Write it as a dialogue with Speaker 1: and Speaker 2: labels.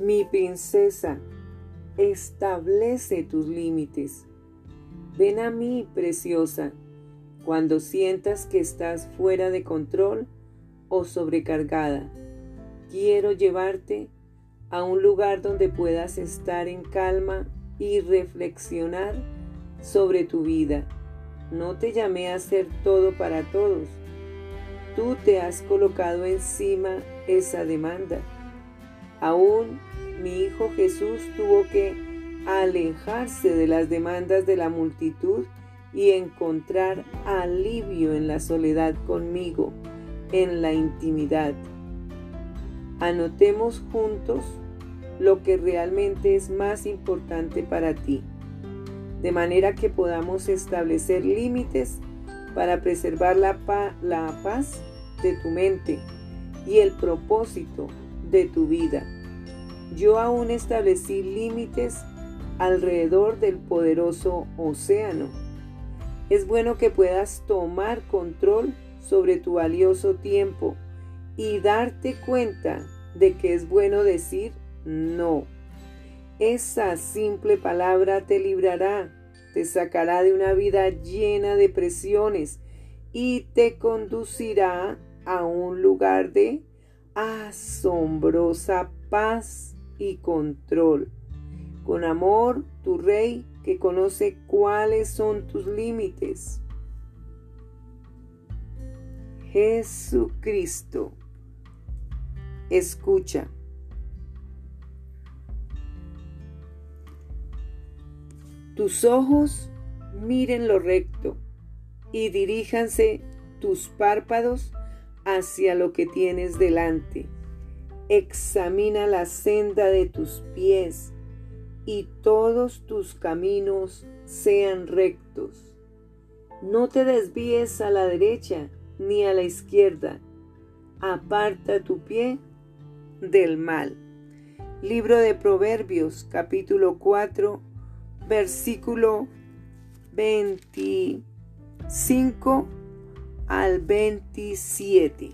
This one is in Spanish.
Speaker 1: Mi princesa, establece tus límites. Ven a mí, preciosa, cuando sientas que estás fuera de control o sobrecargada. Quiero llevarte a un lugar donde puedas estar en calma y reflexionar sobre tu vida. No te llamé a hacer todo para todos. Tú te has colocado encima esa demanda. Aún mi Hijo Jesús tuvo que alejarse de las demandas de la multitud y encontrar alivio en la soledad conmigo, en la intimidad. Anotemos juntos lo que realmente es más importante para ti, de manera que podamos establecer límites para preservar la, paz de tu mente y el propósito de tu vida. Yo aún establecí límites alrededor del poderoso océano. Es bueno que puedas tomar control sobre tu valioso tiempo y darte cuenta de que es bueno decir no. Esa simple palabra te librará, te sacará de una vida llena de presiones y te conducirá a un lugar de asombrosa paz y control. Con amor, tu Rey, que conoce cuáles son tus límites. Jesucristo, escucha. Tus ojos miren lo recto y diríjanse tus párpados hacia lo que tienes delante. Examina la senda de tus pies y todos tus caminos sean rectos. No te desvíes a la derecha ni a la izquierda. Aparta tu pie del mal. Libro de Proverbios capítulo 4 versículo 25 al 27.